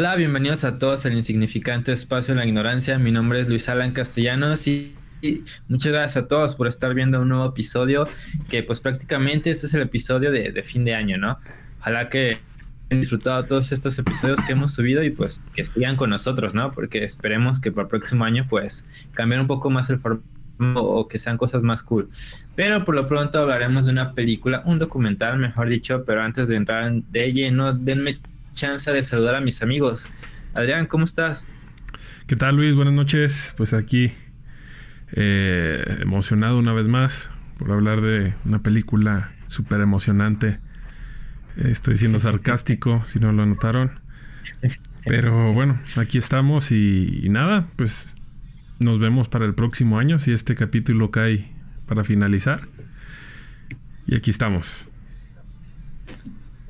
Hola, bienvenidos a todos al insignificante espacio en la ignorancia. Mi nombre es Luis Alan Castellanos y, muchas gracias a todos por estar viendo un nuevo episodio que pues prácticamente este es el episodio de, fin de año, ¿no? Ojalá que hayan disfrutado todos estos episodios que hemos subido y pues que sigan con nosotros, ¿no? Porque esperemos que para el próximo año pues cambiar un poco más el formato o que sean cosas más cool. Pero por lo pronto hablaremos de una película, un documental, mejor dicho, pero antes de entrar de lleno, denme chance de saludar a mis amigos. Adrián, ¿cómo estás? ¿Qué tal Luis? Buenas noches. Pues aquí eh, emocionado una vez más por hablar de una película súper emocionante. estoy siendo sarcástico, si no lo notaron. Pero bueno, aquí estamos y, nada, pues nos vemos para el próximo año si este capítulo cae para finalizar. Y aquí estamos.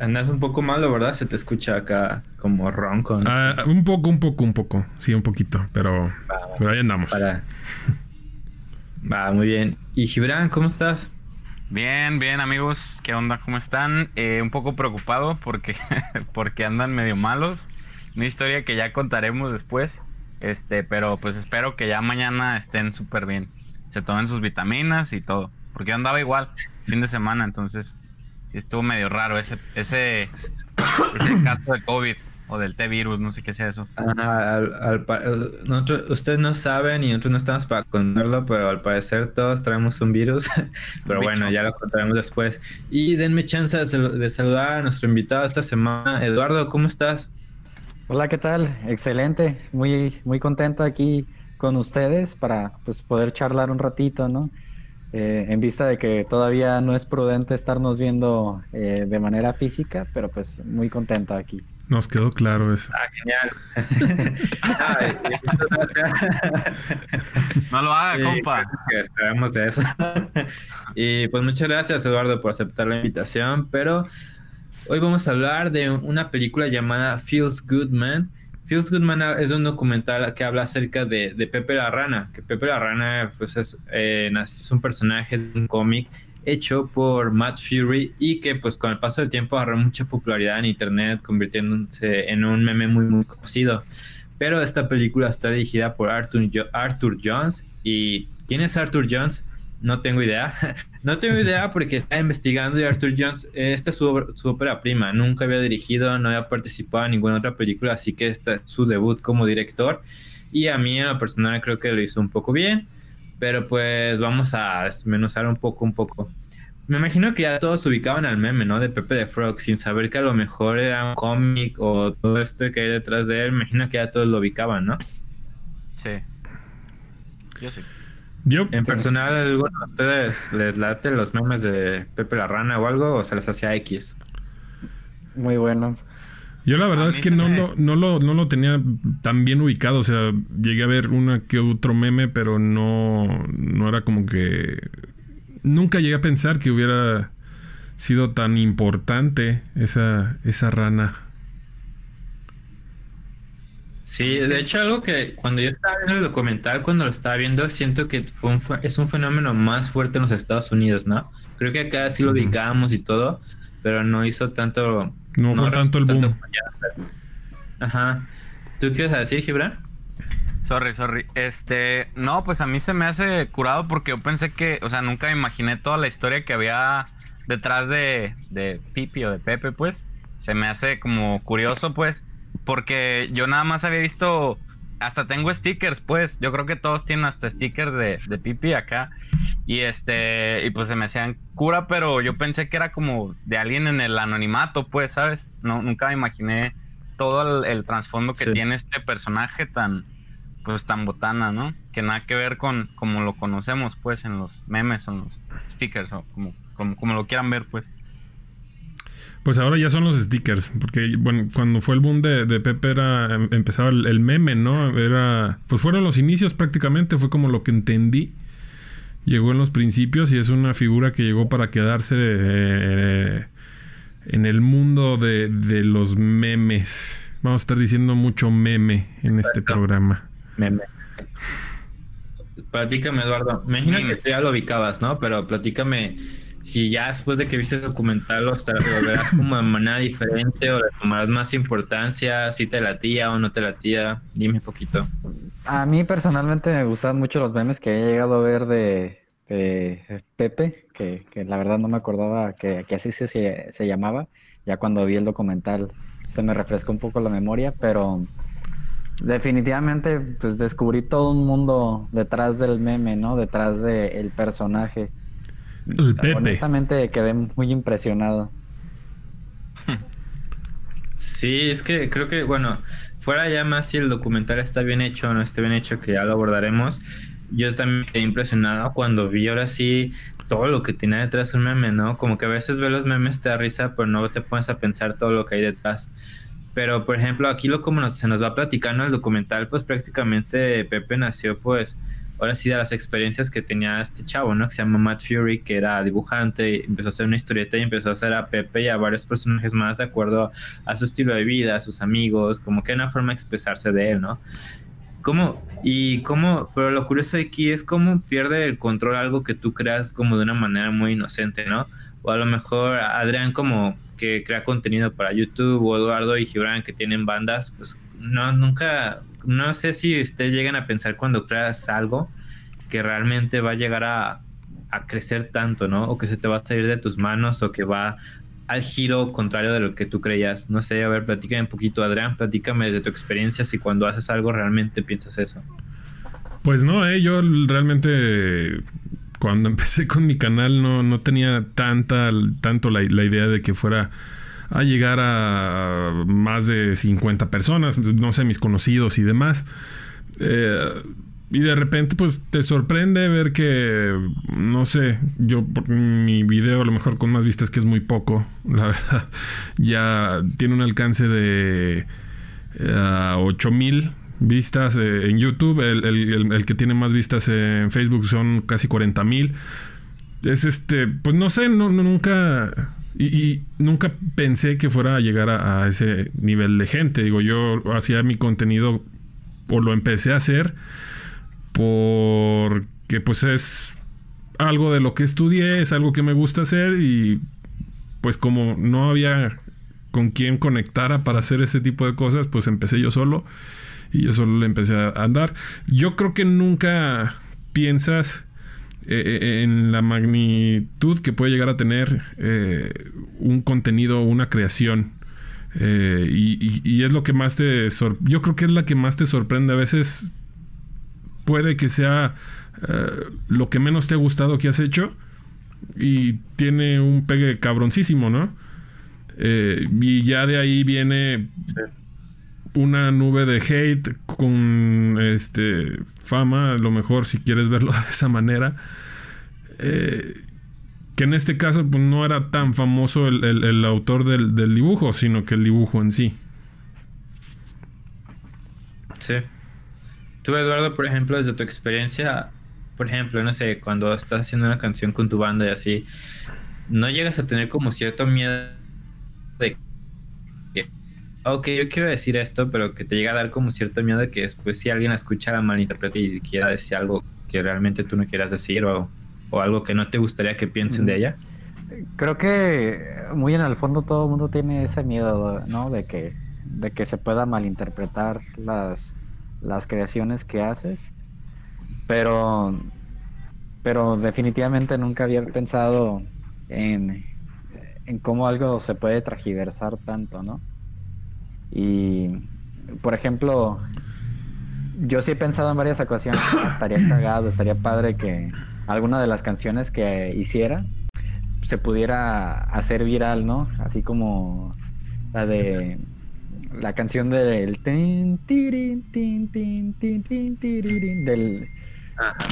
Andas un poco malo, ¿verdad? Se te escucha acá como ronco. Ah, un poco, un poco, un poco. Sí, un poquito, pero, ahí andamos. Va, muy bien. ¿Y Gibran, cómo estás? Bien, bien, amigos. ¿Qué onda? ¿Cómo están? Eh, un poco preocupado porque, porque andan medio malos. Una historia que ya contaremos después. Este, pero pues espero que ya mañana estén súper bien. Se tomen sus vitaminas y todo. Porque yo andaba igual, fin de semana, entonces estuvo medio raro ese, ese, ese caso de COVID o del T-virus, no sé qué sea eso. al, ustedes no saben y nosotros no estamos para contarlo, pero al parecer todos traemos un virus. pero bueno, ya lo contaremos después. Y denme chance de, saludar a nuestro invitado esta semana. Eduardo, ¿cómo estás? Hola, ¿qué tal? Excelente. Muy, muy contento aquí con ustedes para pues, poder charlar un ratito, ¿no? Eh, en vista de que todavía no es prudente estarnos viendo eh, de manera física, pero pues muy contento aquí. Nos quedó claro eso. Ah, genial. no lo haga, compa. esperamos de eso. y pues muchas gracias, Eduardo, por aceptar la invitación. Pero hoy vamos a hablar de una película llamada Feels Good Man Feels Goodman es un documental que habla acerca de, Pepe la Rana, que Pepe la Rana pues eh, es, un personaje de un cómic hecho por Matt Fury y que pues con el paso del tiempo agarró mucha popularidad en internet convirtiéndose en un meme muy muy conocido. Pero esta película está dirigida por Arthur, Arthur Jones y ¿quién es Arthur Jones? No tengo idea. no tengo idea porque estaba investigando y Arthur Jones, esta es su, su, ópera prima. Nunca había dirigido, no había participado en ninguna otra película, así que esta es su debut como director. Y a mí en lo personal creo que lo hizo un poco bien. Pero pues vamos a desmenuzar un poco, un poco. Me imagino que ya todos ubicaban al meme, ¿no? De Pepe de Frog, sin saber que a lo mejor era un cómic o todo esto que hay detrás de él. Me imagino que ya todos lo ubicaban, ¿no? Sí. Yo sí en personal, ¿alguno de ustedes les late los memes de Pepe la Rana o algo o se les hacía X? Muy buenos. Yo la verdad es que no, no, lo, no lo tenía tan bien ubicado. O sea, llegué a ver una que otro meme, pero no, no era como que... Nunca llegué a pensar que hubiera sido tan importante esa, esa rana. Sí, de hecho algo que cuando yo estaba viendo el documental, cuando lo estaba viendo, siento que fue es un fenómeno más fuerte en los Estados Unidos, ¿no? Creo que acá sí lo ubicábamos y todo, pero no hizo tanto... No, fue tanto el boom. Ajá. ¿Tú qué ibas a decir, Gibran? Sorry, sorry. Este, no, pues a mí se me hace curado porque yo pensé que, o sea, nunca me imaginé toda la historia que había detrás de, de Pipi o de Pepe, pues. Se me hace como curioso, pues porque yo nada más había visto, hasta tengo stickers, pues, yo creo que todos tienen hasta stickers de, de pipi acá. Y este, y pues se me hacían cura, pero yo pensé que era como de alguien en el anonimato, pues, ¿sabes? No, nunca me imaginé todo el, trasfondo que tiene este personaje tan, pues, tan botana, ¿no? Que nada que ver con como lo conocemos, pues, en los memes o en los stickers, o como, como, como lo quieran ver, pues. Pues ahora ya son los stickers, porque bueno, cuando fue el boom de, de Pepe era, em, empezaba el, meme, ¿no? Era, pues fueron los inicios prácticamente, fue como lo que entendí. Llegó en los principios y es una figura que llegó para quedarse eh, en el mundo de, los memes. Vamos a estar diciendo mucho meme en este programa. Meme. Platícame, Eduardo. Me imagino que ya lo ubicabas, ¿no? Pero platícame si ya después de que viste el documental lo, verás como de manera diferente o le tomarás más importancia, si te latía o no te latía, dime un poquito. A mí personalmente me gustan mucho los memes que he llegado a ver de, Pepe, que, la verdad no me acordaba que, así se, se, llamaba, ya cuando vi el documental se me refrescó un poco la memoria, pero definitivamente pues descubrí todo un mundo detrás del meme, ¿no? Detrás del personaje el Pepe. Honestamente quedé muy impresionado. Sí, es que creo que, bueno, fuera ya más si el documental está bien hecho o no está bien hecho, que ya lo abordaremos. Yo también quedé impresionado cuando vi ahora sí todo lo que tiene detrás un meme, ¿no? Como que a veces ves los memes te da risa, pero no te pones a pensar todo lo que hay detrás. Pero, por ejemplo, aquí lo como se nos va platicando el documental, pues prácticamente Pepe nació pues ahora sí de las experiencias que tenía este chavo, ¿no? Que se llama Matt Fury, que era dibujante, empezó a hacer una historieta y empezó a hacer a Pepe y a varios personajes más de acuerdo a su estilo de vida, a sus amigos, como que era una forma de expresarse de él, ¿no? ¿Cómo? Y cómo, pero lo curioso aquí es cómo pierde el control algo que tú creas como de una manera muy inocente, ¿no? O a lo mejor Adrián como que crea contenido para YouTube o Eduardo y Gibran que tienen bandas, pues no, nunca, no sé si ustedes llegan a pensar cuando creas algo que realmente va a llegar a, crecer tanto, ¿no? O que se te va a salir de tus manos o que va al giro contrario de lo que tú creías. No sé, a ver, platícame un poquito, Adrián, platícame de tu experiencia si cuando haces algo realmente piensas eso. Pues no, eh, yo realmente cuando empecé con mi canal no, no tenía tanta, tanto la, la idea de que fuera a llegar a más de 50 personas, no sé, mis conocidos y demás. Eh, y de repente pues te sorprende ver que, no sé, yo mi video a lo mejor con más vistas que es muy poco, la verdad, ya tiene un alcance de uh, 8000 vistas eh, en YouTube, el, que tiene más vistas en Facebook son casi 40 mil. Es este, pues no sé, no, nunca y, nunca pensé que fuera a llegar a, ese nivel de gente. Digo, yo hacía mi contenido o lo empecé a hacer porque pues es algo de lo que estudié, es algo que me gusta hacer y pues como no había con quien conectara para hacer ese tipo de cosas, pues empecé yo solo y yo solo le empecé a andar. Yo creo que nunca piensas eh, eh, en la magnitud que puede llegar a tener eh, un contenido una creación. y, es lo que más te... Yo creo que es la que más te sorprende. A veces puede que sea lo que menos te ha gustado que has hecho y tiene un pegue cabroncísimo, ¿no? y ya de ahí viene una nube de hate con este fama, a lo mejor si quieres verlo de esa manera. Eh, que en este caso pues, no era tan famoso el, autor del, dibujo, sino que el dibujo en sí. Sí. Tú, Eduardo, por ejemplo, desde tu experiencia, por ejemplo, no sé, cuando estás haciendo una canción con tu banda y así, ¿no llegas a tener como cierto miedo de ok, yo quiero decir esto, pero que te llega a dar como cierto miedo de que después si alguien escucha la malinterprete y quiera decir algo que realmente tú no quieras decir o o algo que no te gustaría que piensen de ella? Creo que muy en el fondo todo el mundo tiene ese miedo, ¿no? De que, de que se pueda malinterpretar las, las creaciones que haces. Pero, pero definitivamente nunca había pensado en, en cómo algo se puede tragiversar tanto, ¿no? Y, por ejemplo, yo sí he pensado en varias ocasiones, estaría cagado, estaría padre que, alguna de las canciones que hiciera se pudiera hacer viral, ¿no? Así como la de la canción del del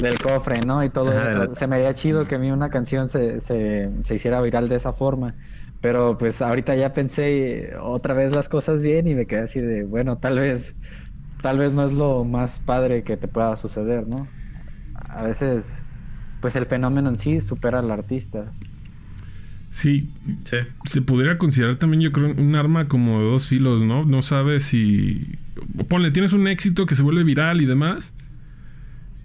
del cofre, ¿no? Y todo eso. Se me haría chido que a mí una canción se, se, se, hiciera viral de esa forma. Pero pues ahorita ya pensé otra vez las cosas bien y me quedé así de, bueno, tal vez, tal vez no es lo más padre que te pueda suceder, ¿no? A veces pues el fenómeno en sí supera al artista. Sí, se podría considerar también, yo creo, un arma como de dos filos, ¿no? No sabes si. Ponle, tienes un éxito que se vuelve viral y demás.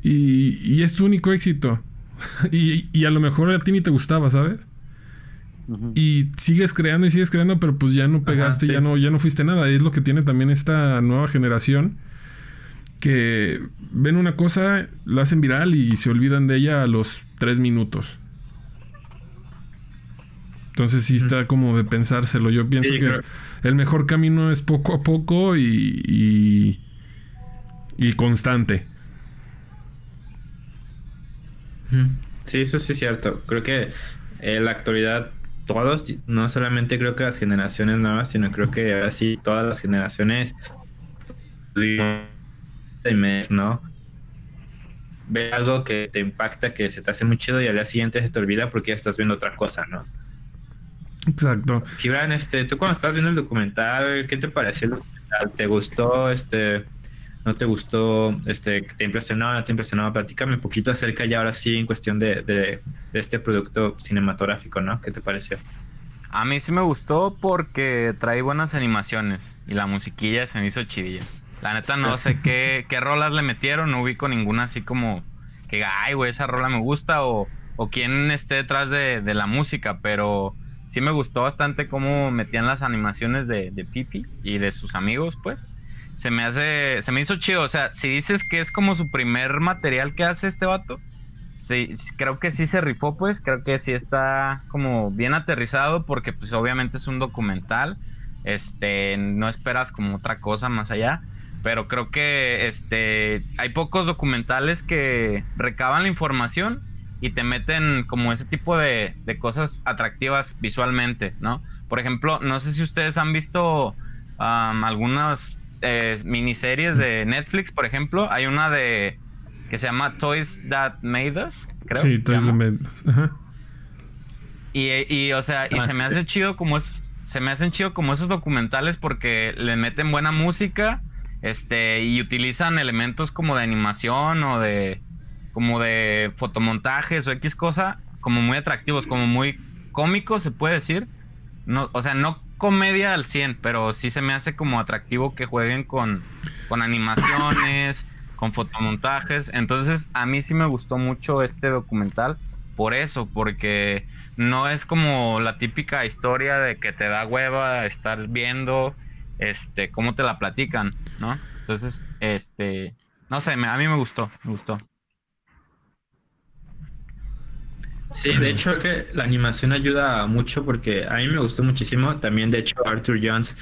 Y, y es tu único éxito. y, y, a lo mejor a ti ni te gustaba, ¿sabes? Y sigues creando y sigues creando, pero pues ya no pegaste, ya no, ya no fuiste nada. Es lo que tiene también esta nueva generación. Que ven una cosa, la hacen viral y se olvidan de ella a los tres minutos. Entonces sí está como de pensárselo. Yo pienso que el mejor camino es poco a poco y, y, constante. Sí, eso sí es cierto. Creo que en la actualidad todos, no solamente creo que las generaciones nuevas, sino creo que así todas las generaciones ¿no? Ve algo que te impacta, que se te hace muy chido y al día siguiente se te olvida porque ya estás viendo otra cosa, ¿no? Exacto. Gibran, este, tú cuando estás viendo el documental, ¿qué te pareció el documental? ¿Te gustó? Este, ¿No te gustó? Este, ¿Te impresionó? ¿No te impresionó? Platícame un poquito acerca ya ahora sí en cuestión de, de, este producto cinematográfico, ¿no? ¿Qué te pareció? A mí sí me gustó porque trae buenas animaciones y la musiquilla se me hizo chidilla. La neta no sé qué, qué rolas le metieron, no ubico ninguna así como que, ay, güey, esa rola me gusta o, o quién esté detrás de, de la música, pero sí me gustó bastante cómo metían las animaciones de, de Pipi y de sus amigos, pues. Se me hace, se me hizo chido. O sea, si dices que es como su primer material que hace este vato, sí, creo que sí se rifó, pues. Creo que sí está como bien aterrizado porque, pues, obviamente es un documental. Este, no esperas como otra cosa más allá. Pero creo que este, hay pocos documentales que recaban la información y te meten como ese tipo de, cosas atractivas visualmente, ¿no? Por ejemplo, no sé si ustedes han visto algunas eh, miniseries de Netflix, por ejemplo, hay una de que se llama Toys That Made Us, creo. Sí, Toys That Made Us. Ajá. Y, o sea, y se me hace chido como esos, se me hacen chido como esos documentales porque le meten buena música, este, y utilizan elementos como de animación o de como de fotomontajes o X cosa, como muy atractivos, como muy cómicos, se puede decir. No, o sea, no comedia al 100, pero sí se me hace como atractivo que jueguen con, con animaciones, con fotomontajes. Entonces, a mí sí me gustó mucho este documental por eso, porque no es como la típica historia de que te da hueva estar viendo este cómo te la platican, ¿no? Entonces, este, no sé, a mí me gustó, me gustó. Sí, de hecho que la animación ayuda mucho porque a mí me gustó muchísimo. También, de hecho, Arthur Jones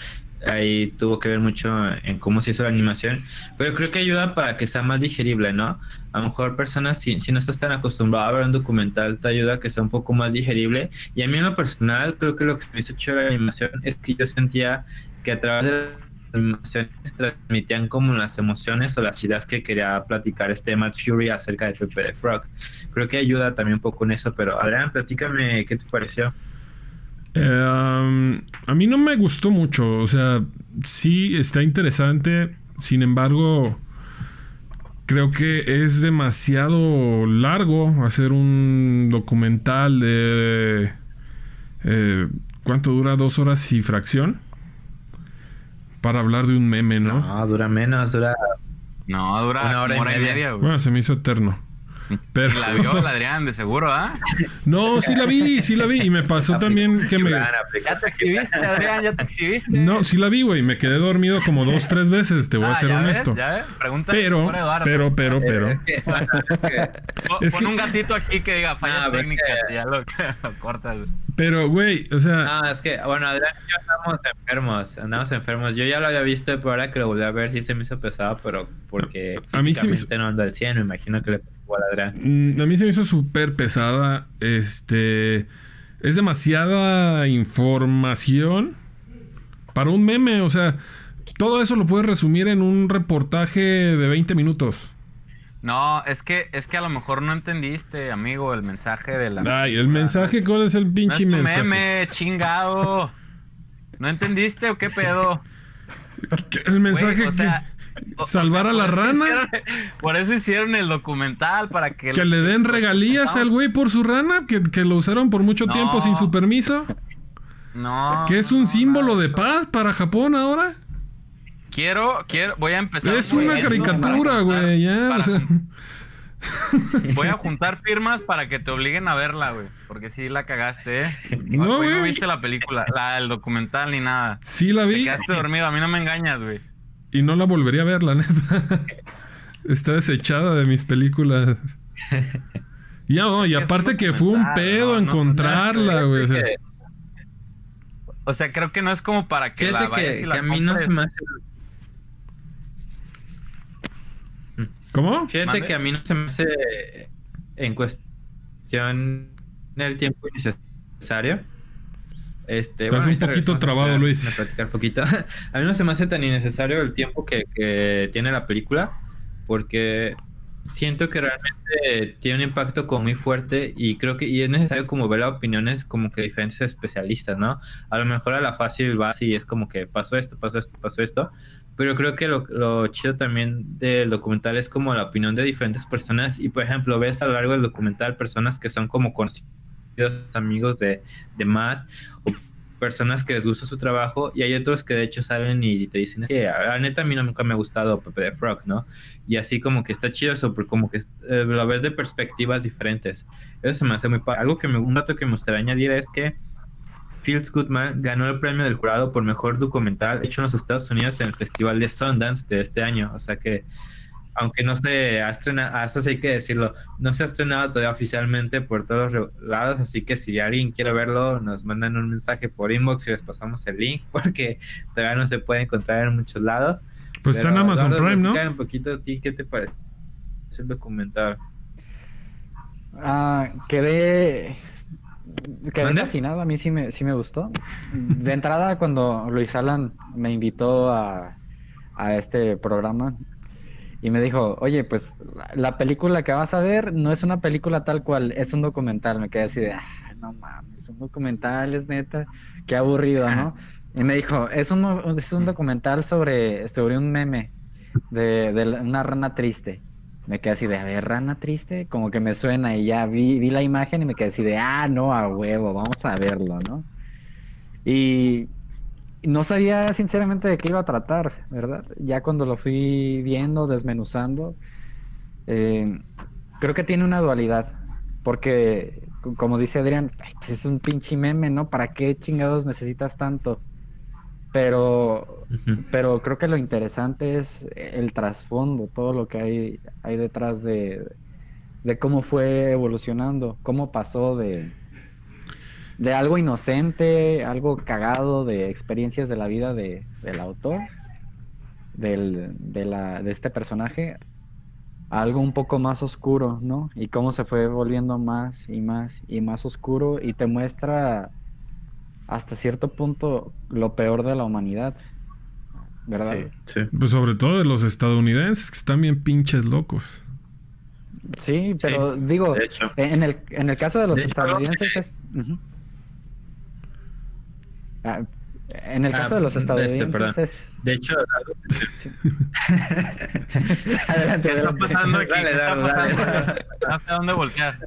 ahí tuvo que ver mucho en cómo se hizo la animación, pero creo que ayuda para que sea más digerible, ¿no? A lo mejor personas, si, si no estás tan acostumbrado a ver un documental, te ayuda a que sea un poco más digerible. Y a mí en lo personal, creo que lo que me hizo chévere la animación es que yo sentía que a través de animaciones transmitían como las emociones o las ideas que quería platicar este Matt Fury acerca de Pepe the Frog. Creo que ayuda también un poco en eso, pero Adrián, platícame qué te pareció. Eh, a mí no me gustó mucho, o sea, sí está interesante, sin embargo, creo que es demasiado largo hacer un documental de... Eh, ¿Cuánto dura? ¿Dos horas y fracción? Para hablar de un meme, ¿no? No, dura menos, dura. No, dura una hora, y, media. bueno, se me hizo eterno. Pero... La vio el Adrián, de seguro, ¿ah? No, sí la vi, sí la vi. Y me pasó también que me. Ya te exhibiste, Adrián, ya te exhibiste. No, sí la vi, güey. Me quedé dormido como dos, tres veces, te voy a ah, ser honesto. ya Pregunta pero, pero, pero, pero. Es que... Pon un gatito aquí que diga falla ah, técnica y ya lo, cortas. Pero, güey, o sea. No, es que, bueno, Adrián y yo andamos enfermos. Andamos enfermos. Yo ya lo había visto, pero ahora que lo volví a ver, sí se me hizo pesado, pero porque. A mí sí me no anda al 100, me imagino que le Mm, a mí se me hizo súper pesada. Este. Es demasiada información para un meme. O sea, todo eso lo puedes resumir en un reportaje de 20 minutos. No, es que, es que a lo mejor no entendiste, amigo, el mensaje de la. Ay, el mensaje, ¿cuál es el pinche no es mensaje? meme, chingado. ¿No entendiste o qué pedo? El mensaje que. Salvar a la rana. por eso hicieron el documental, para que... Que le den regalías al güey por su rana, que, lo usaron por mucho tiempo sin su permiso. No. Que es un símbolo de paz para Japón ahora. Quiero, quiero, voy a empezar. Es una caricatura, güey, ya. Voy a juntar firmas para que te obliguen a verla, güey. Porque sí la cagaste, ¿eh? No, güey. no viste la película, la, el documental ni nada. Sí la Te vi quedaste dormido, a mí no me engañas, güey. Y no la volvería a ver, la neta. Está desechada de mis películas. Y, no, y aparte que fue un pedo no, no, encontrarla, güey. o sea, que- O sea, creo que no es como para que Fíjate la vayas que, y la que a mí no se me hace. ¿Cómo? Fíjate ¿Mande? que a mí no se me hace en cuestión el tiempo innecesario. Este, Estás un ahorita poquito a trabado, platicar- Luis. a platicar poquito. a mí no se me hace tan innecesario el tiempo que, que tiene la película, porque siento que realmente tiene un impacto como muy fuerte y creo que y es necesario como ver las opiniones como que diferentes especialistas, ¿no? A lo mejor a la fácil va y es como que pasó esto, pasó esto, pasó esto, pero creo que lo, lo chido también del documental es como la opinión de diferentes personas y por ejemplo ves a lo largo del documental personas que son como conocidos amigos de, de Matt o personas que les gusta su trabajo y hay otros que de hecho salen y te dicen que la neta a mí nunca me ha gustado Pepe de Frog, ¿no? Y así como que está chido eso, porque como que eh, lo ves de perspectivas diferentes. Eso se me hace muy. Algo que me, un dato que me gustaría añadir es que Fields Goodman ganó el premio del jurado por mejor documental hecho en los Estados Unidos en el Festival de Sundance de este año. O sea que, aunque no se ha estrenado, eso sí hay que decirlo, no se ha estrenado todavía oficialmente por todos los lados. Así que si alguien quiere verlo, nos mandan un mensaje por inbox y les pasamos el link, porque todavía no se puede encontrar en muchos lados. Pues está en Amazon Eduardo, Prime, ¿no? un poquito a ti, ¿qué te parece el documental? Ah, quedé, quedé fascinado, a mí sí me, sí me gustó. De entrada, cuando Luis Alan me invitó a, a este programa y me dijo, oye, pues la, la película que vas a ver no es una película tal cual, es un documental. Me quedé así de, "Ah, no mames, un documental es neta, qué aburrido, ¿no? Y me dijo, es un, es un documental sobre, sobre un meme de, de una rana triste. Me quedé así de, a ver, rana triste, como que me suena y ya vi, vi la imagen y me quedé así de, ah, no, a huevo, vamos a verlo, ¿no? Y no sabía sinceramente de qué iba a tratar, ¿verdad? Ya cuando lo fui viendo, desmenuzando, eh, creo que tiene una dualidad, porque co- como dice Adrián, "Ay, pues es un pinche meme, ¿no? ¿Para qué chingados necesitas tanto? Pero pero creo que lo interesante es el trasfondo, todo lo que hay, hay detrás de, de cómo fue evolucionando, cómo pasó de, de algo inocente, algo cagado de experiencias de la vida de, del autor, del, de, la, de este personaje, a algo un poco más oscuro, ¿no? Y cómo se fue volviendo más y más y más oscuro y te muestra hasta cierto punto lo peor de la humanidad, ¿verdad? Sí. Sí. Pues sobre todo de los estadounidenses, que están bien pinches locos. Sí, pero digo, de hecho. en el, en el caso de los De hecho, estadounidenses es... Ah, en el Ah, caso de los este, estadounidenses perdón. es... De hecho, adelante, ¿Qué está pasando aquí? Dale, ¿Qué está dale, dale. pasando? No sé dónde voltear.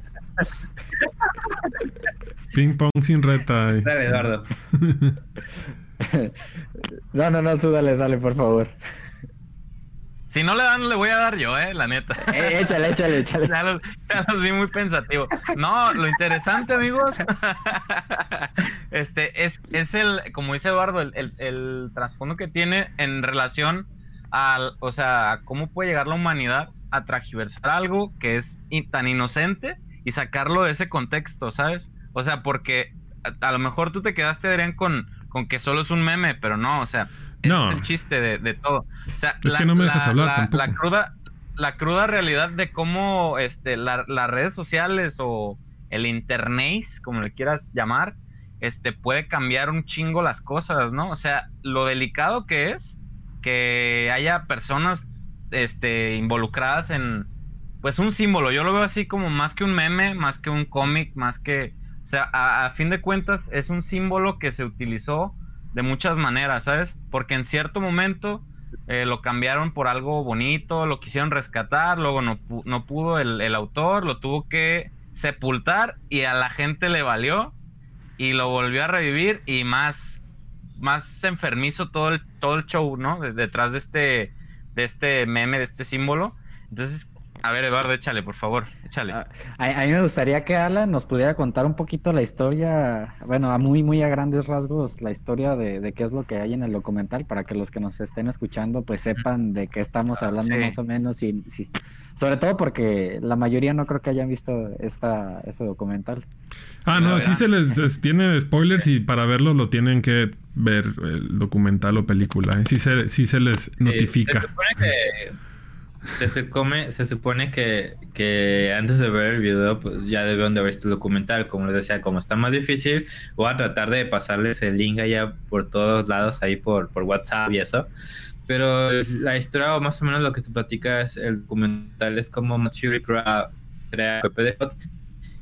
Ping pong sin reta. y- dale, Eduardo. No, no, no, tú dale, dale, por favor. Si no le dan, le voy a dar yo, eh, la neta. Eh, échale, échale, échale. Ya los, ya los vi muy pensativo. No, lo interesante, amigos, este es, es el, como dice Eduardo, el, el, el trasfondo que tiene en relación al, o sea, a cómo puede llegar la humanidad a tragiversar algo que es in- tan inocente y sacarlo de ese contexto, ¿sabes? O sea, porque a, a lo mejor tú te quedaste, Adrián, con, con que solo es un meme, pero no, o sea, No. es el chiste de, de todo. O sea, Es que no me dejas hablar tampoco. la cruda, la cruda realidad de cómo este, la- las redes sociales o el internet, como le quieras llamar, este, puede cambiar un chingo las cosas, ¿no? O sea, lo delicado que es que haya personas este, involucradas en, pues, un símbolo. Yo lo veo así como más que un meme, más que un cómic, más que... O sea, a, a fin de cuentas es un símbolo que se utilizó de muchas maneras, ¿sabes? Porque en cierto momento eh, lo cambiaron por algo bonito, lo quisieron rescatar, luego no, no pudo el, el autor, lo tuvo que sepultar y a la gente le valió y lo volvió a revivir y más, más enfermizo todo el, todo el show, ¿no? De- detrás de este, de este meme, de este símbolo. Entonces, A ver, Eduardo, échale, por favor, échale. Ah, a, a mí me gustaría que Alan nos pudiera contar un poquito la historia, bueno, a muy, muy a grandes rasgos, la historia de, de qué es lo que hay en el documental, para que los que nos estén escuchando, pues sepan de qué estamos hablando Sí. más o menos, y, sí. sobre todo porque la mayoría no creo que hayan visto esta, este documental. Ah, no, sí se les es- tiene spoilers y para verlo lo tienen que ver el documental o película. ¿eh? Sí se, sí se les Sí, notifica. Se supone que, se, supone, se supone que, que antes de ver el video, pues ya debieron de ver este documental. Como les decía, como está más difícil, voy a tratar de pasarles el link allá por todos lados, ahí por, por WhatsApp y eso. Pero la historia, o más o menos lo que te platica es el documental, es como Mature crea, Hoc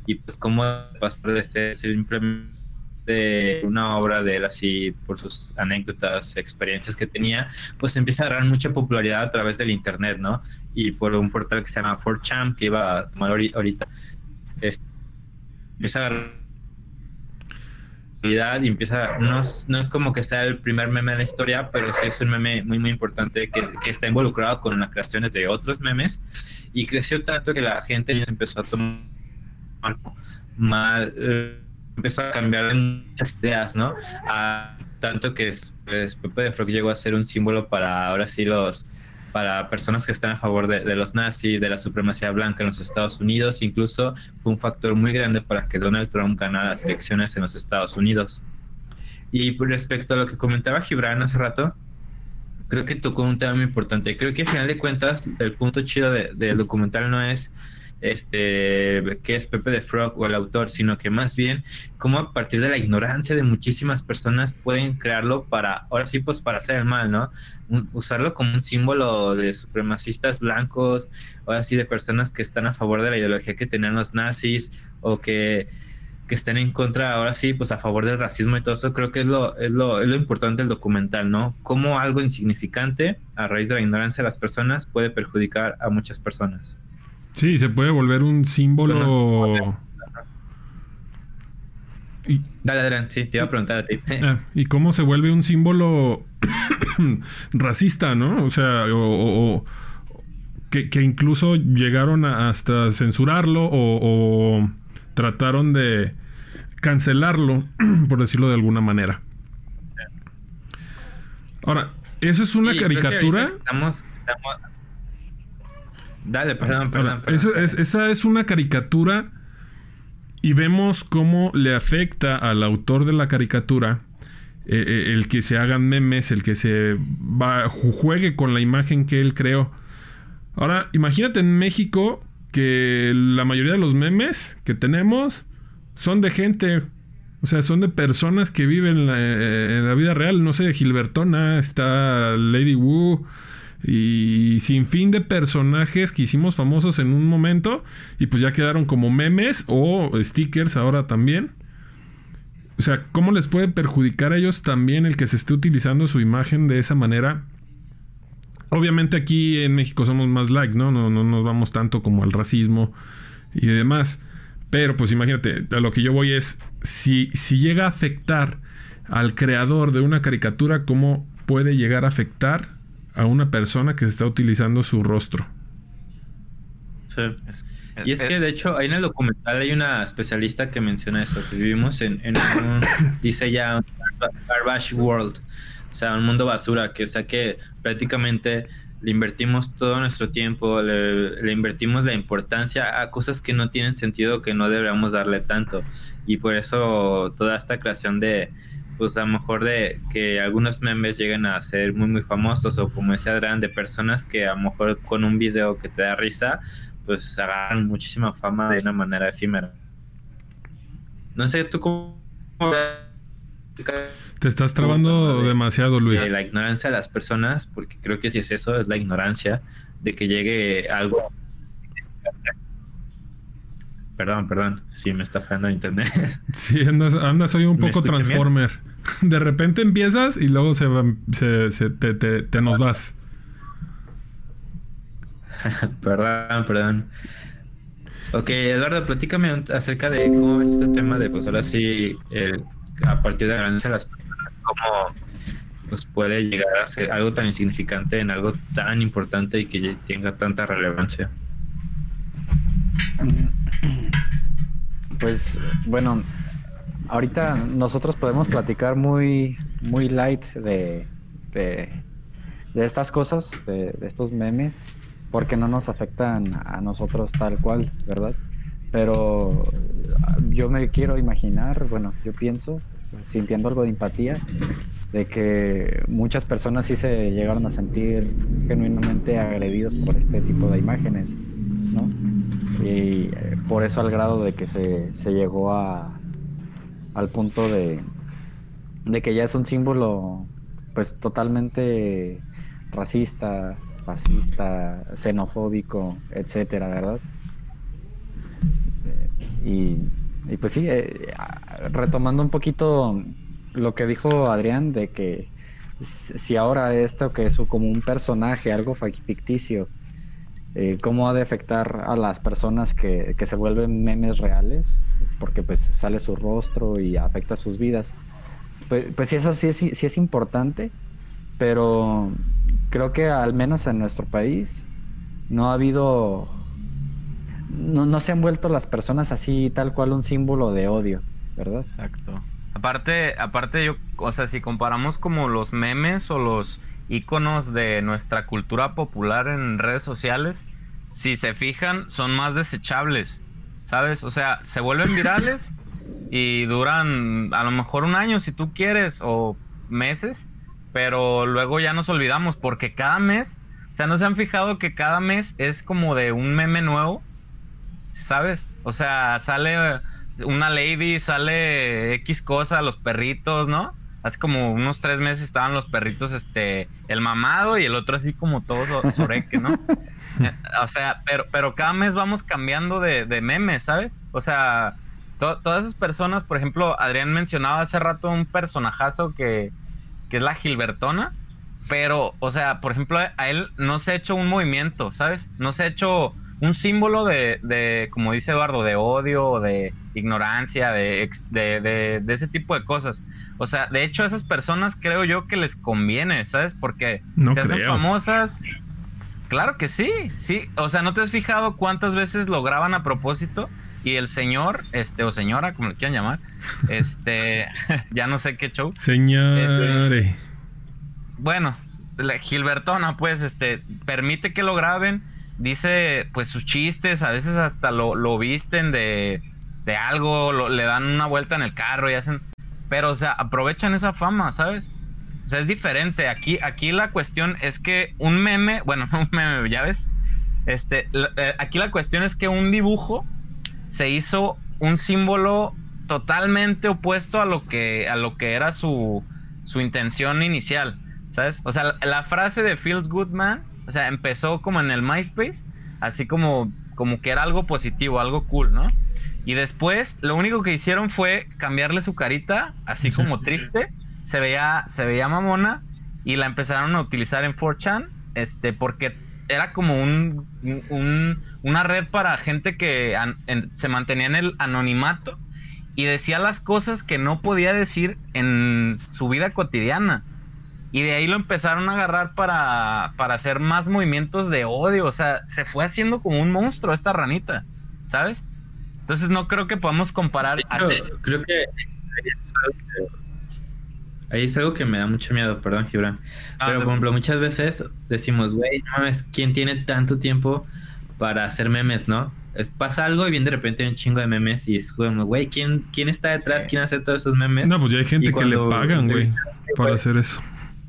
y pues cómo pasar de ser simplemente de una obra de él así por sus anécdotas, experiencias que tenía, pues empieza a agarrar mucha popularidad a través del internet, ¿no? Y por un portal que se llama 4chan, que iba a tomar ahori- ahorita, empieza a agarrar y empieza, no es, no es como que sea el primer meme de la historia, pero sí es un meme muy, muy importante que, que está involucrado con las creaciones de otros memes y creció tanto que la gente empezó a tomar mal, eh, empezó a cambiar muchas ideas, ¿no? A, tanto que pues, Pepe de Frog llegó a ser un símbolo para ahora sí los para personas que están a favor de, los nazis, de la supremacía blanca en los Estados Unidos, incluso fue un factor muy grande para que Donald Trump ganara las elecciones en los Estados Unidos. Y pues, respecto a lo que comentaba Gibran hace rato, creo que tocó un tema muy importante. Creo que al final de cuentas, el punto chido de- del documental no es este qué es Pepe de Frog o el autor, sino que más bien cómo a partir de la ignorancia de muchísimas personas pueden crearlo para, ahora sí, pues para hacer el mal, ¿no? Usarlo como un símbolo de supremacistas blancos, ahora sí, de personas que están a favor de la ideología que tenían los nazis o que que estén en contra, ahora sí, pues a favor del racismo y todo eso, creo que es lo, es lo, es lo importante del documental, ¿no? Cómo algo insignificante, a raíz de la ignorancia de las personas, puede perjudicar a muchas personas. Sí, se puede volver un símbolo. Y, Dale, Adrián, sí, te iba a preguntar a ti. ah, y cómo se vuelve un símbolo racista, ¿no? O sea, o, que, que incluso llegaron a hasta censurarlo o, o trataron de cancelarlo, por decirlo de alguna manera. Ahora, ¿eso es una caricatura? estamos- Dale, perdón, perdón. Ahora, perdón. eso es- esa es una caricatura y vemos cómo le afecta al autor de la caricatura eh, eh, el que se hagan memes, el que se va, ju- juegue con la imagen que él creó. Ahora, imagínate en México que la mayoría de los memes que tenemos son de gente, o sea, son de personas que viven en la, eh, en la vida real. No sé, Gilbertona, está Lady Wu y sin fin de personajes que hicimos famosos en un momento y pues ya quedaron como memes o stickers ahora también. O sea, ¿cómo les puede perjudicar a ellos también el que se esté utilizando su imagen de esa manera? Obviamente aquí en México somos más likes, ¿no? No, no nos vamos tanto como al racismo y demás. Pero pues imagínate, a lo que yo voy es, si, si llega a afectar al creador de una caricatura, ¿cómo puede llegar a afectar a una persona que se está utilizando su rostro? Sí. Y es que de hecho ahí en el documental hay una especialista que menciona eso, que vivimos en, en un, dice ya, un garbage world, o sea, un mundo basura, que o sea que prácticamente le invertimos todo nuestro tiempo, le, le invertimos la importancia a cosas que no tienen sentido, que no deberíamos darle tanto. Y por eso toda esta creación de, pues a lo mejor de que algunos memes lleguen a ser muy muy famosos o como decía Adrián, de personas que a lo mejor con un video que te da risa, pues agarran muchísima fama de una manera efímera. No sé, tú cómo Te estás trabando de- demasiado, Luis. de la ignorancia de las personas, porque creo que si es eso, es la ignorancia de que llegue algo. Perdón, perdón, sí me está fallando el internet. Sí, andas, andas hoy un ¿Me poco bien? Transformer. De repente empiezas y luego se, se, se- te, te- te nos vas. perdón, perdón. Ok, Eduardo, platícame acerca de cómo ves este tema de, pues ahora sí, el- a partir de la de las personas, cómo pues puede llegar a ser algo tan insignificante en algo tan importante y que tenga tanta relevancia. Pues bueno, ahorita nosotros podemos platicar muy, muy light de, de, estas cosas, de, estos memes, porque no nos afectan a nosotros tal cual, ¿verdad? Pero yo me quiero imaginar, bueno, yo pienso, sintiendo algo de empatía, de que muchas personas sí se llegaron a sentir genuinamente agredidos por este tipo de imágenes, ¿no? Y eh, por eso al grado de que se, se llegó a, al punto de, de que ya es un símbolo pues totalmente racista, fascista, xenofóbico, etcétera, ¿verdad? Eh, y, pues sí, eh, retomando un poquito lo que dijo Adrián de que si ahora esto que es como un personaje, algo ficticio, eh, cómo ha de afectar a las personas que, que, se vuelven memes reales, porque pues sale su rostro y afecta sus vidas. Pues, pues eso sí es, sí es importante, pero creo que al menos en nuestro país no ha habido, no, no se han vuelto las personas así tal cual un símbolo de odio, ¿verdad? Exacto. Aparte, aparte yo, o sea, si comparamos como los memes o los iconos de nuestra cultura popular en redes sociales, si se fijan, son más desechables, ¿sabes? O sea, se vuelven virales y duran a lo mejor un año si tú quieres o meses, pero luego ya nos olvidamos porque cada mes, o sea, no se han fijado que cada mes es como de un meme nuevo, ¿sabes? O sea, sale una lady, sale X cosa, los perritos, ¿no? Hace como unos tres meses estaban los perritos, este, el mamado y el otro así como todo soreque, ¿no? Eh, o sea, pero, pero cada mes vamos cambiando de, de memes, ¿sabes? O sea, todas esas personas, por ejemplo, Adrián mencionaba hace rato un personajazo que, que es la Gilbertona, pero, o sea, por ejemplo, a él no se ha hecho un movimiento, ¿sabes? No se ha hecho un símbolo de, de como dice Eduardo, de odio, de ignorancia, de, de, de, de ese tipo de cosas. O sea, de hecho, a esas personas creo yo que les conviene, ¿sabes? Porque no se hacen famosas. Claro que sí, sí. O sea, ¿no te has fijado cuántas veces lo graban a propósito? Y el señor, este, o señora, como le quieran llamar, este, ya no sé qué show. Señores. Este, bueno, Gilbertona, pues, este, permite que lo graben, dice, pues, sus chistes, a veces hasta lo, lo visten de, de algo, le dan una vuelta en el carro y hacen pero, o sea, aprovechan esa fama, ¿sabes? O sea, es diferente. Aquí, aquí la cuestión es que un meme, bueno, un meme, ya ves. Este, eh, aquí la cuestión es que un dibujo se hizo un símbolo totalmente opuesto a lo que, a lo que era su, su intención inicial, ¿sabes? O sea, la, la frase de Feels Good Man, o sea, empezó como en el MySpace, así como, como que era algo positivo, algo cool, ¿no? Y después, lo único que hicieron fue cambiarle su carita, así como triste. Se veía, se veía mamona. Y la empezaron a utilizar en 4chan. Este, porque era como un, una red para gente que se mantenía en el anonimato. Y decía las cosas que no podía decir en su vida cotidiana. Y de ahí lo empezaron a agarrar para, para hacer más movimientos de odio. O sea, se fue haciendo como un monstruo esta ranita. ¿Sabes? Entonces no creo que podamos comparar. creo que ahí es, algo que me da mucho miedo, perdón, Gibran. Ah, Pero, por ejemplo, muchas veces decimos, güey, no mames, ¿quién tiene tanto tiempo para hacer memes, no? Es, pasa algo y viene de repente un chingo de memes y es como, güey, ¿quién, ¿quién está detrás? ¿Quién hace todos esos memes? No, pues ya hay gente que le pagan, güey, para hacer eso.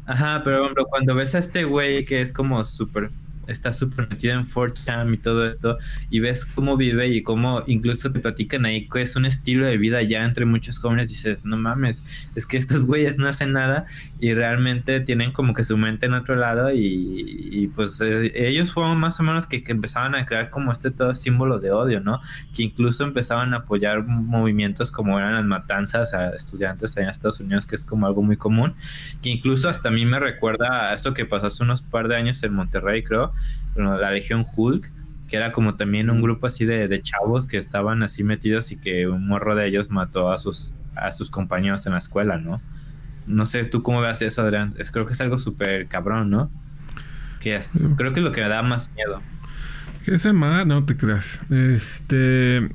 Ajá, pero, por ejemplo, cuando ves a este güey que es como súper está súper metido en 4chan y todo esto, y ves cómo vive y cómo incluso te platican ahí que es un estilo de vida ya entre muchos jóvenes, dices, no mames, es que estos güeyes no hacen nada y realmente tienen como que su mente en otro lado y, pues eh, ellos fueron más o menos que, que, empezaban a crear como este todo símbolo de odio, ¿no? Que incluso empezaban a apoyar movimientos como eran las matanzas a estudiantes en Estados Unidos, que es como algo muy común, que incluso hasta a mí me recuerda a esto que pasó hace unos par de años en Monterrey, creo, la Legión Hulk, que era como también un grupo así de, chavos que estaban así metidos y que un morro de ellos mató a sus, a sus compañeros en la escuela, ¿no? No sé tú cómo ves eso, Adrián. Es, creo que es algo súper cabrón, ¿no? Que creo que es lo que me da más miedo. ¿Qué se llama? No te creas. Este.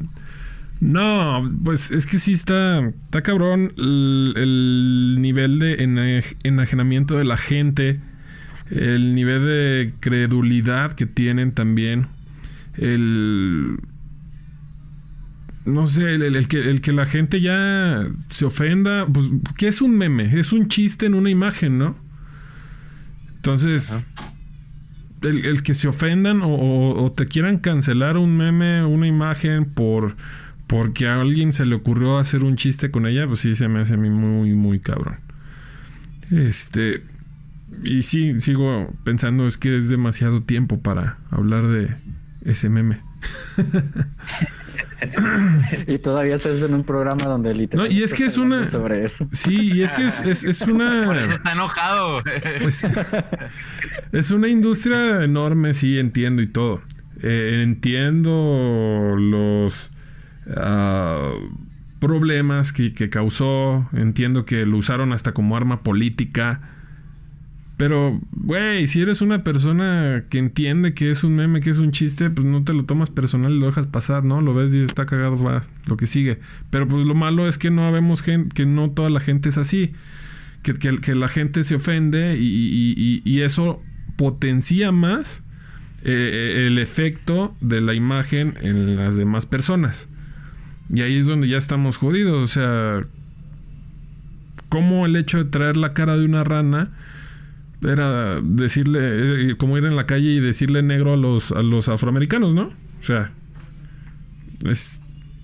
No, pues es que sí está, está cabrón el, nivel de enajenamiento de la gente, el nivel de credulidad que tienen también, el... No sé, el, que, el que la gente ya se ofenda, pues, ¿qué es un meme? Es un chiste en una imagen, ¿no? Entonces, el, que se ofendan o te quieran cancelar un meme, una imagen por porque a alguien se le ocurrió hacer un chiste con ella, pues sí se me hace a mí muy, muy cabrón. Este. Y sí, sigo pensando, es que es demasiado tiempo para hablar de ese meme. y todavía estás en un programa donde literalmente. No, y es que es una. Sobre eso. Sí, y es que es, es, una. Por eso está enojado. Pues, es una industria enorme, sí, entiendo y todo. Eh, entiendo los Ah, problemas que, causó. Entiendo que lo usaron hasta como arma política. Pero, güey, si eres una persona que entiende que es un meme, que es un chiste, pues no te lo tomas personal y lo dejas pasar, ¿no? Lo ves y está cagado, va, lo que sigue. Pero pues lo malo es que no gente, que no toda la gente es así. Que, que, la gente se ofende y, eso potencia más eh, el efecto de la imagen en las demás personas. Y ahí es donde ya estamos jodidos. O sea, como el hecho de traer la cara de una rana era decirle, eh, como ir en la calle y decirle negro a los, a los afroamericanos, ¿no? O sea, es,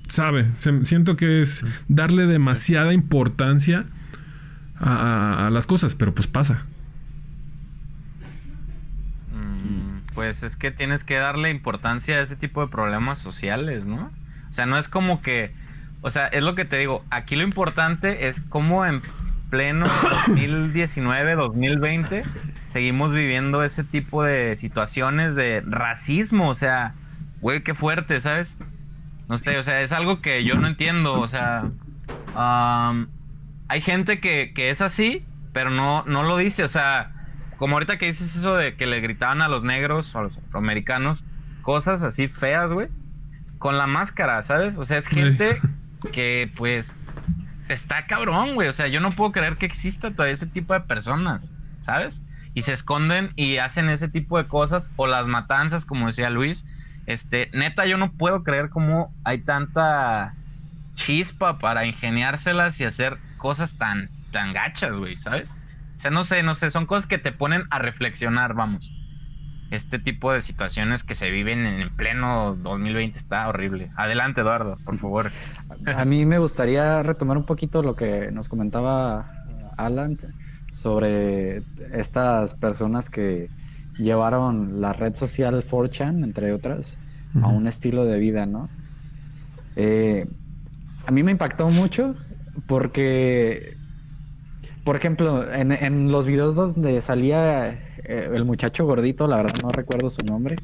sabe, siento que es darle demasiada importancia a, a, las cosas, pero pues pasa. Mm, pues es que tienes que darle importancia a ese tipo de problemas sociales, ¿no? O sea, no es como que, o sea, es lo que te digo, aquí lo importante es cómo en pleno 2019, 2020 seguimos viviendo ese tipo de situaciones de racismo, o sea, güey, qué fuerte, ¿sabes? No sé, o sea, es algo que yo no entiendo, o sea, hay gente que, que es así, pero no, no lo dice, o sea, como ahorita que dices eso de que le gritaban a los negros o a los afroamericanos cosas así feas, güey con la máscara, ¿sabes? O sea, es gente que pues está cabrón, güey. O sea, yo no puedo creer que exista todo ese tipo de personas, ¿sabes? Y se esconden y hacen ese tipo de cosas o las matanzas, como decía Luis. Este, neta, yo no puedo creer cómo hay tanta chispa para ingeniárselas y hacer cosas tan, tan gachas, güey, ¿sabes? O sea, no sé, no sé, son cosas que te ponen a reflexionar, vamos este tipo de situaciones que se viven en pleno 2020 está horrible. Adelante, Eduardo, por favor. A mí me gustaría retomar un poquito lo que nos comentaba Alan sobre estas personas que llevaron la red social 4chan, entre otras, a un estilo de vida, ¿no? Eh, a mí me impactó mucho porque, por ejemplo, en, en los videos donde salía eh, el muchacho gordito, la verdad no recuerdo su nombre.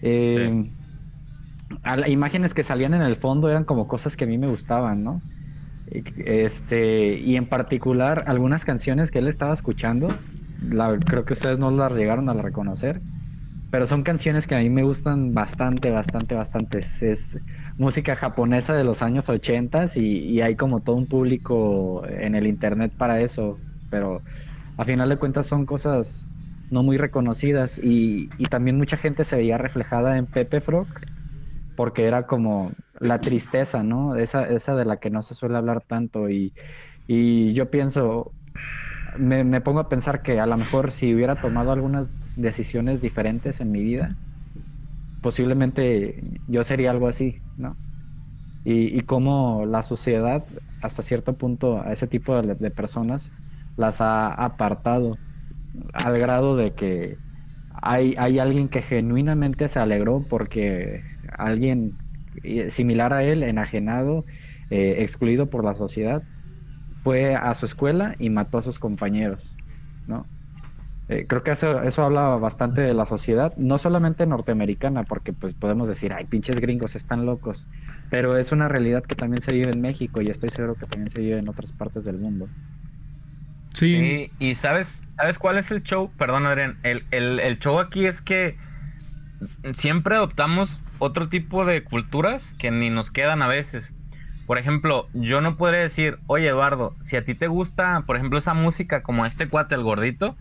Eh, imágenes que salían en el fondo eran como cosas que a mí me gustaban, ¿no? Este, y en particular algunas canciones que él estaba escuchando, creo que ustedes no las llegaron a reconocer, pero son canciones que a mí me gustan bastante, bastante, bastante. Es, música japonesa de los años 80 y, y hay como todo un público en el internet para eso, pero a final de cuentas son cosas no muy reconocidas y, también mucha gente se veía reflejada en Pepe Frog porque era como la tristeza, ¿no? Esa, esa de la que no se suele hablar tanto y, yo pienso, me, pongo a pensar que a lo mejor si hubiera tomado algunas decisiones diferentes en mi vida, posiblemente yo sería algo así, ¿no? Y, y cómo la sociedad, hasta cierto punto, a ese tipo de personas las ha apartado al grado de que hay, hay alguien que genuinamente se alegró porque alguien similar a él, enajenado, eh, excluido por la sociedad, fue a su escuela y mató a sus compañeros, ¿no? Eh, creo que eso, eso habla bastante de la sociedad, no solamente norteamericana, porque pues podemos decir, ay, pinches gringos están locos, pero es una realidad que también se vive en México y estoy seguro que también se vive en otras partes del mundo. Sí. y sabes, ¿sabes cuál es el show? Perdón, Adrián. El, el, show aquí es que siempre adoptamos otro tipo de culturas que ni nos quedan a veces. Por ejemplo, yo no podría decir, oye Eduardo, si a ti te gusta, por ejemplo, esa música como este cuate, el gordito,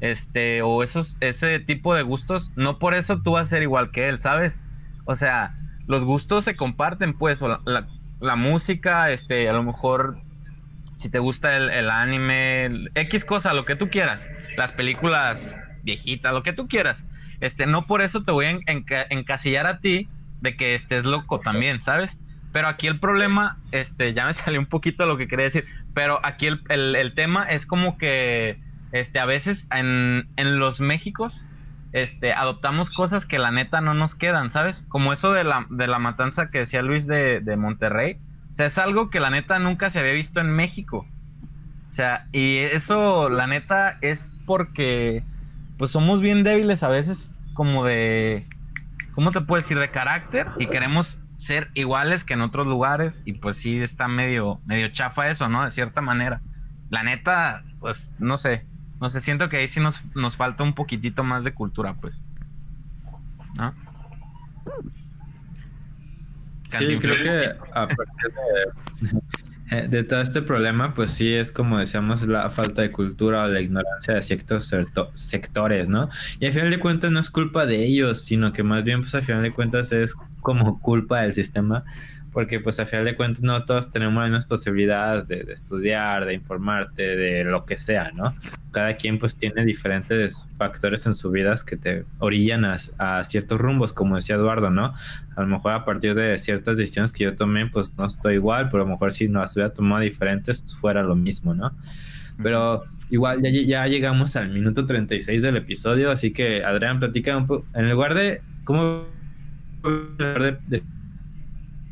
este, o esos, ese tipo de gustos, no por eso tú vas a ser igual que él, ¿sabes? O sea, los gustos se comparten, pues, o la, la, música, este, a lo mejor, si te gusta el, anime, X cosa, lo que tú quieras, las películas viejitas, lo que tú quieras este, no por eso te voy a encasillar a ti de que estés loco también, ¿sabes? Pero aquí el problema, este, ya me salió un poquito lo que quería decir, pero aquí el, tema es como que, este, a veces en, los Méxicos, este, adoptamos cosas que la neta no nos quedan, ¿sabes? Como eso de la, matanza que decía Luis de Monterrey. O sea, es algo que la neta nunca se había visto en México. O sea, y eso, la neta, es porque pues somos bien débiles a veces como de, ¿cómo te puedo decir? De carácter y queremos ser iguales que en otros lugares y pues sí está medio, medio chafa eso, ¿no? De cierta manera. La neta, pues no sé, no sé, siento que ahí sí nos, nos falta un poquitito más de cultura, pues. ¿No? Sí, creo que a partir de, eh, de todo este problema, pues sí es como decíamos la falta de cultura o la ignorancia de ciertos sectores, ¿no? Y al final de cuentas no es culpa de ellos, sino que más bien pues al final de cuentas es como culpa del sistema porque pues a final de cuentas no todos tenemos las mismas posibilidades de, estudiar, de informarte, de lo que sea, ¿no? Cada quien pues tiene diferentes factores en su vida que te orillan a, ciertos rumbos, como decía Eduardo, ¿no? A lo mejor a partir de ciertas decisiones que yo tomé pues no estoy igual, pero a lo mejor si no las hubiera tomado diferentes fuera lo mismo, ¿no? Pero igual ya, ya llegamos al minuto 36 del episodio, así que Adrián, platica un poco, en lugar de cómo de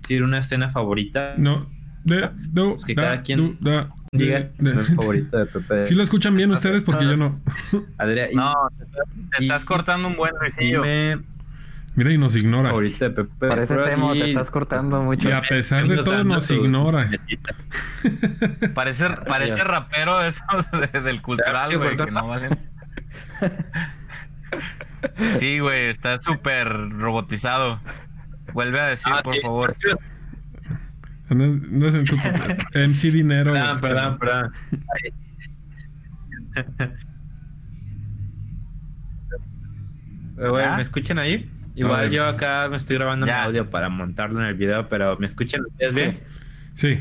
decir una escena favorita. No, de, no, pues que cada quien diga su favorito de Pepe. Si lo escuchan bien ustedes, porque yo no. Adrián, no, te, estás cortando un buen recillo. Mira, y nos ignora. Favorito de Pepe. Parece Semo, te estás cortando pues, mucho. Y a pesar de todo, nos ignora. parece parece rapero eso del cultural, güey, que no valen. Sí, güey, está súper robotizado. Vuelve a decir, ah, por favor. No, es en tu MC Dinero. Perdón, perdón, perdón. ¿me escuchan ahí? Igual yo acá me estoy grabando ya. audio para montarlo en el video, pero ¿me escuchan ustedes bien? Sí.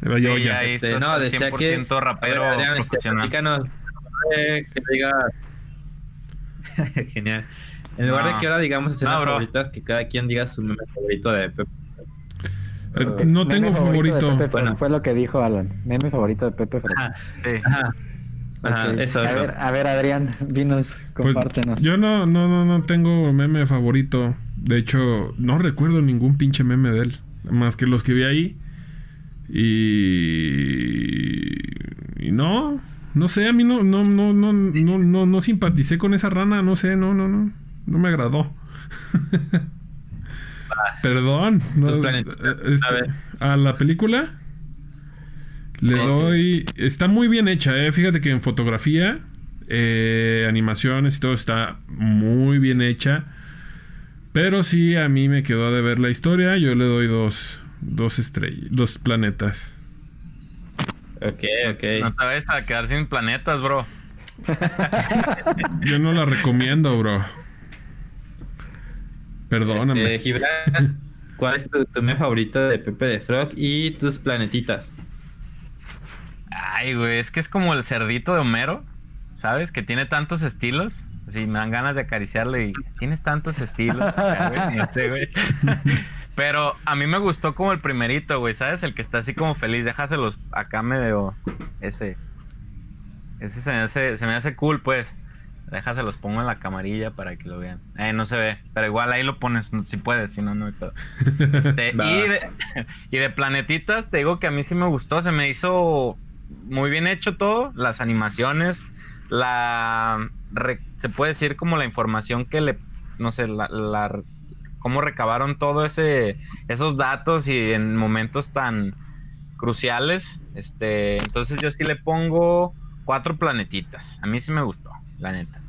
Pero yo ya. Este, no, decía 100% que rapero Adrián, este, profesional. Eh, que diga Genial. En lugar de que ahora digamos escenas favoritas, que cada quien diga su meme favorito de Pepe. Eh, no tengo favorito. bueno, fue lo que dijo Alan. Meme favorito de Pepe Ajá, Ajá. Ajá, eso, a, Ver, a ver, Adrián, dinos, pues, compártenos. yo no, no, no, no tengo meme favorito. De hecho, no recuerdo ningún pinche meme de él. Más que los que vi ahí. Y. Y no. No sé, a mí no, no, no, no, no, no, no simpaticé con esa rana, no sé, no, no, no no me agradó. Perdón. Eh, este, a, la película le doy. Está muy bien hecha, eh. Fíjate que en fotografía, eh, animaciones y todo está muy bien hecha. Pero sí, a mí me quedó de ver la historia. Yo le doy dos, dos estrellas, dos planetas. Ok, ok. No te vayas a quedar sin planetas, bro. Yo no la recomiendo, bro. Perdóname. Este, ¿cuál es tu, tu favorito de Pepe de Frog y tus planetitas? Ay, güey, es que es como el cerdito de Homero, ¿sabes? Que tiene tantos estilos. Así me dan ganas de acariciarle y tienes tantos estilos. no sé, güey. Pero a mí me gustó como el primerito, güey, ¿sabes? El que está así como feliz. Déjaselos acá medio. Ese. Ese se me hace, se me hace cool, pues. Déjase los pongo en la camarilla para que lo vean. Eh, no se ve, pero igual ahí lo pones si puedes, si no, no hay todo. Este, y, de, planetitas, te digo que a mí sí me gustó, se me hizo muy bien hecho todo, las animaciones, la... se puede decir como la información que le, no sé, la, la cómo recabaron todo ese, esos datos y en momentos tan cruciales. Este, entonces yo sí le pongo cuatro planetitas. A mí sí me gustó, la neta.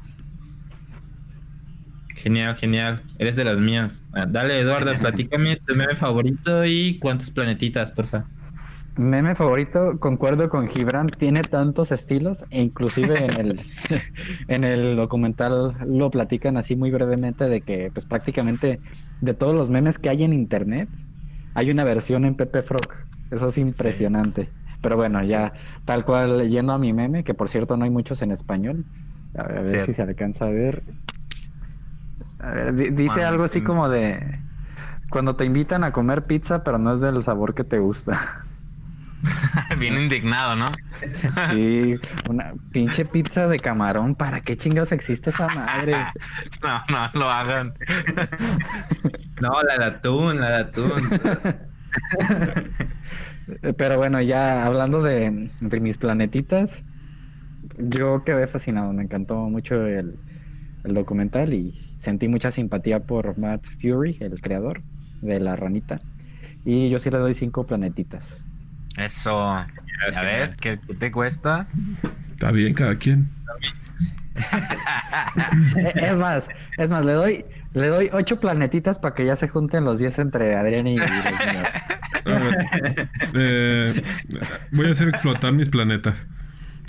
Genial, genial. Eres de los míos. Ah, Dale, Eduardo, platícame tu meme favorito y cuántos planetitas, porfa. Meme favorito, concuerdo con Gibran, tiene tantos estilos e inclusive en el, en el documental lo platican así muy brevemente de que pues prácticamente de todos los memes que hay en internet hay una versión en Pepe Frog. Eso es impresionante. Pero bueno, ya tal cual yendo a mi meme, que por cierto no hay muchos en español. A ver, a ver si se alcanza a ver. Dice algo así como de cuando te invitan a comer pizza, pero no es del sabor que te gusta. Bien indignado, ¿no? Sí, una pinche pizza de camarón, ¿para qué chingados existe esa madre? No, no lo hagan. No, la de atún, la de atún. Pero bueno, ya hablando de, de mis planetitas, yo quedé fascinado, me encantó mucho el, el documental y sentí mucha simpatía por Matt Fury, el creador de La Ranita. Y yo sí le doy cinco planetitas. Eso. Ya ves, ¿qué, qué te cuesta? Está bien, cada quien. Es más, es más, le doy, le doy ocho planetitas para que ya se junten los diez entre Adrián y los míos. A ver, eh, voy a hacer explotar mis planetas.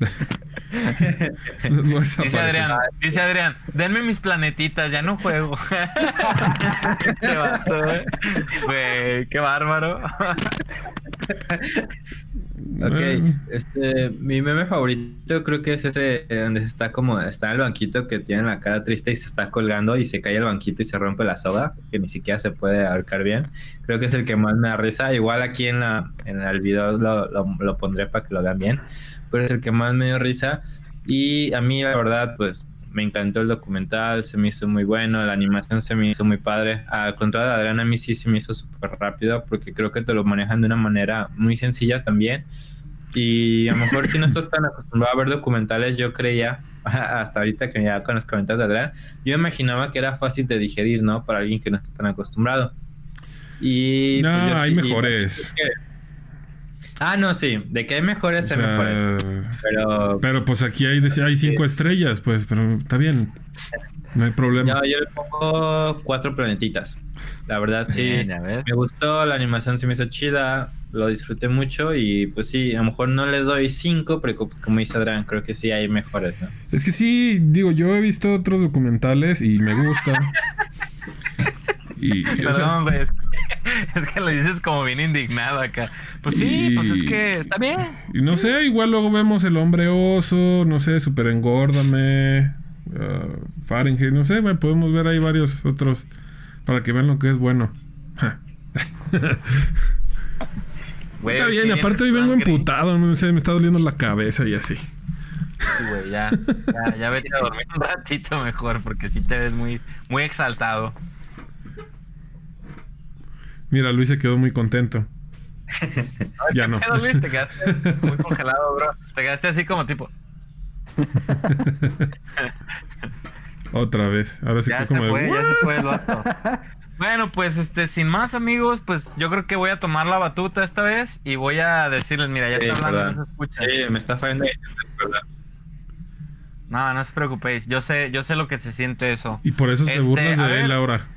Dice. Adrián, dice Adrián, denme mis planetitas, ya no juego. Qué eh. Qué bárbaro. Ok, este, mi meme favorito creo que es ese eh, donde se está como, está en el banquito que tiene la cara triste y se está colgando y se cae el banquito y se rompe la soga, que ni siquiera se puede ahorcar bien. Creo que es el que más me da risa. Igual aquí en la, en el video lo, lo, lo pondré para que lo vean bien, pero es el que más me dio risa. Y a mí la verdad, pues me encantó el documental, se me hizo muy bueno, la animación se me hizo muy padre. Al contrario de Adrián, a mí sí se me hizo súper rápido porque creo que te lo manejan de una manera muy sencilla también. Y a lo mejor si no estás tan acostumbrado a ver documentales, yo creía, hasta ahorita que ya con los comentarios de Adrián, yo imaginaba que era fácil de digerir, ¿no? Para alguien que no está tan acostumbrado. Y no, pues, hay sí- mejores. Ah, no, sí, de que hay mejores, O hay mejores. Pero Pero pues aquí hay, hay cinco estrellas, pues, pero está bien. No hay problema. yo, yo le pongo cuatro planetitas. La verdad, sí. Bien. Me gustó, la animación se me hizo chida, lo disfruté mucho y pues sí, a lo mejor no le doy cinco, pero pues, como dice Adrián, creo que sí hay mejores, ¿no? Es que sí, digo, yo he visto otros documentales y me gustan. Y, o sea, Perdón, güey, es que, es que lo dices como bien indignado acá. Pues sí, pues es Y- que está bien. y no sé, igual luego vemos el hombre oso, no sé, super engórdame, Fahrenheit, no sé, güey, podemos ver ahí varios otros para que vean lo que es bueno. Güey, Está bien, aparte hoy vengo emputado, no sé, me está doliendo la cabeza y así. Sí, güey, ya, ya, ya vete a dormir un ratito mejor porque sí te ves muy, muy exaltado. Mira, Luis se quedó muy contento. ya no. ¿Qué pedo, Luis? Te quedaste muy congelado, bro. Te quedaste así como tipo. Otra vez. Ahora sí Ya que se como de, fue, ya "What?". se fue el vato. Bueno, pues este, sin más amigos, pues yo creo que voy a tomar la batuta esta vez y voy a decirles, mira, ya Sí, está hablando, perdón. no se escucha. Sí, me está fallando. ¿verdad? No, no os preocupéis, yo sé, yo sé lo que se siente eso. Y por eso te Este, burlas de él ver. ahora.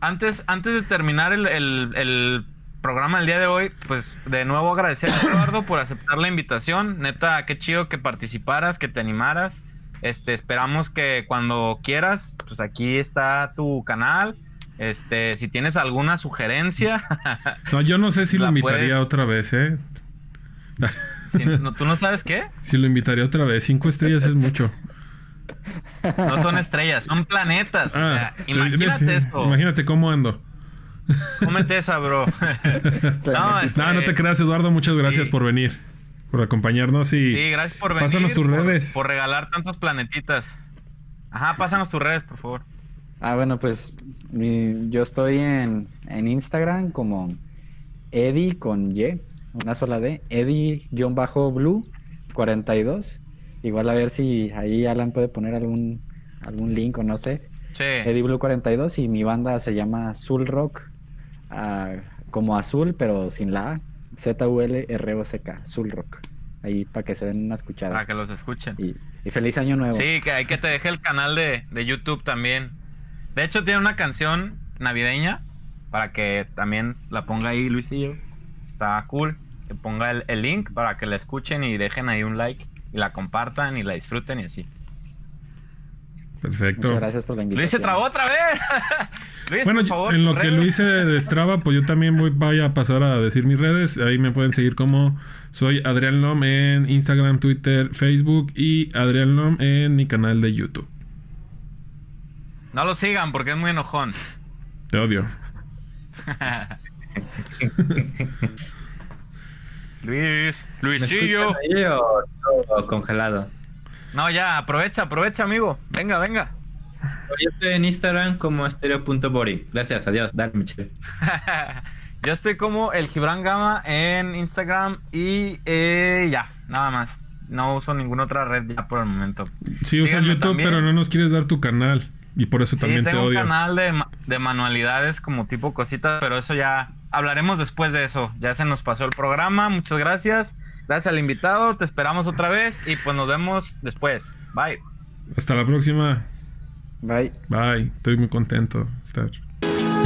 Antes, antes de terminar el, el- el programa del día de hoy, pues de nuevo agradecer a Eduardo por aceptar la invitación. Neta, qué chido que participaras, que te animaras. Este, esperamos que cuando quieras, pues aquí está tu canal. Este, si tienes alguna sugerencia, No, yo no sé si lo invitaría puedes- otra vez, ¿eh? si no- ¿tú no sabes qué? Si lo invitaría otra vez. Cinco estrellas es mucho. No son estrellas, son planetas. o sea, Ah, imagínate esto. Imagínate cómo ando. Cómete esa, bro. no, este, No, no te creas, Eduardo. Muchas gracias sí. por venir. Por acompañarnos y... Sí, gracias por venir. Pásanos tus por- redes. Por regalar tantos planetitas. Ajá, pásanos tus redes, por favor. Ah, bueno, pues mi- yo estoy en, en Instagram como Eddie con Y, una sola D, Eddie-Blue42. Igual a ver si ahí Alan puede poner algún, algún link o no sé. Sí. Eddie Blue42 y mi banda se llama Azul Rock, ah, como azul pero sin la A, Z-U-L-R-O-C-K, Azul Rock. Ahí para que se den una escuchada. Para que los escuchen. Y, y feliz año nuevo. Sí, que hay que te deje el canal de, de YouTube también. De hecho, tiene una canción navideña para que también la ponga ahí Luisillo. Está cool. Que ponga el, el link para que la escuchen y dejen ahí un like y la compartan y la disfruten y así. Perfecto. Muchas gracias por la invitación. Luis se trabó otra vez. Luis, Bueno, por favor, en lo que redes. Luis se destraba, pues yo también voy, voy a pasar a decir mis redes. Ahí me pueden seguir como soy Adrián Lom en Instagram, Twitter, Facebook y Adrián Lom en mi canal de YouTube. No lo sigan porque es muy enojón. Te odio. Luis, ¿Me Luisillo. ahí o todo congelado? No, ya, aprovecha, aprovecha, amigo. Venga, venga. Yo estoy en Instagram como estereo.body. Gracias, adiós. Dale, Michelle. Yo estoy como el Gibran Gama en Instagram y eh, ya, nada más. No uso ninguna otra red ya por el momento. Sí, usas YouTube, también. pero no nos quieres dar tu canal. Y por eso Sí, también te tengo un odio. canal de, de manualidades como tipo cositas, pero eso ya hablaremos después de eso. Ya se nos pasó el programa, muchas gracias. Gracias al invitado, te esperamos otra vez y pues nos vemos después. Bye. Hasta la próxima. Bye. Bye. Estoy muy contento de estar.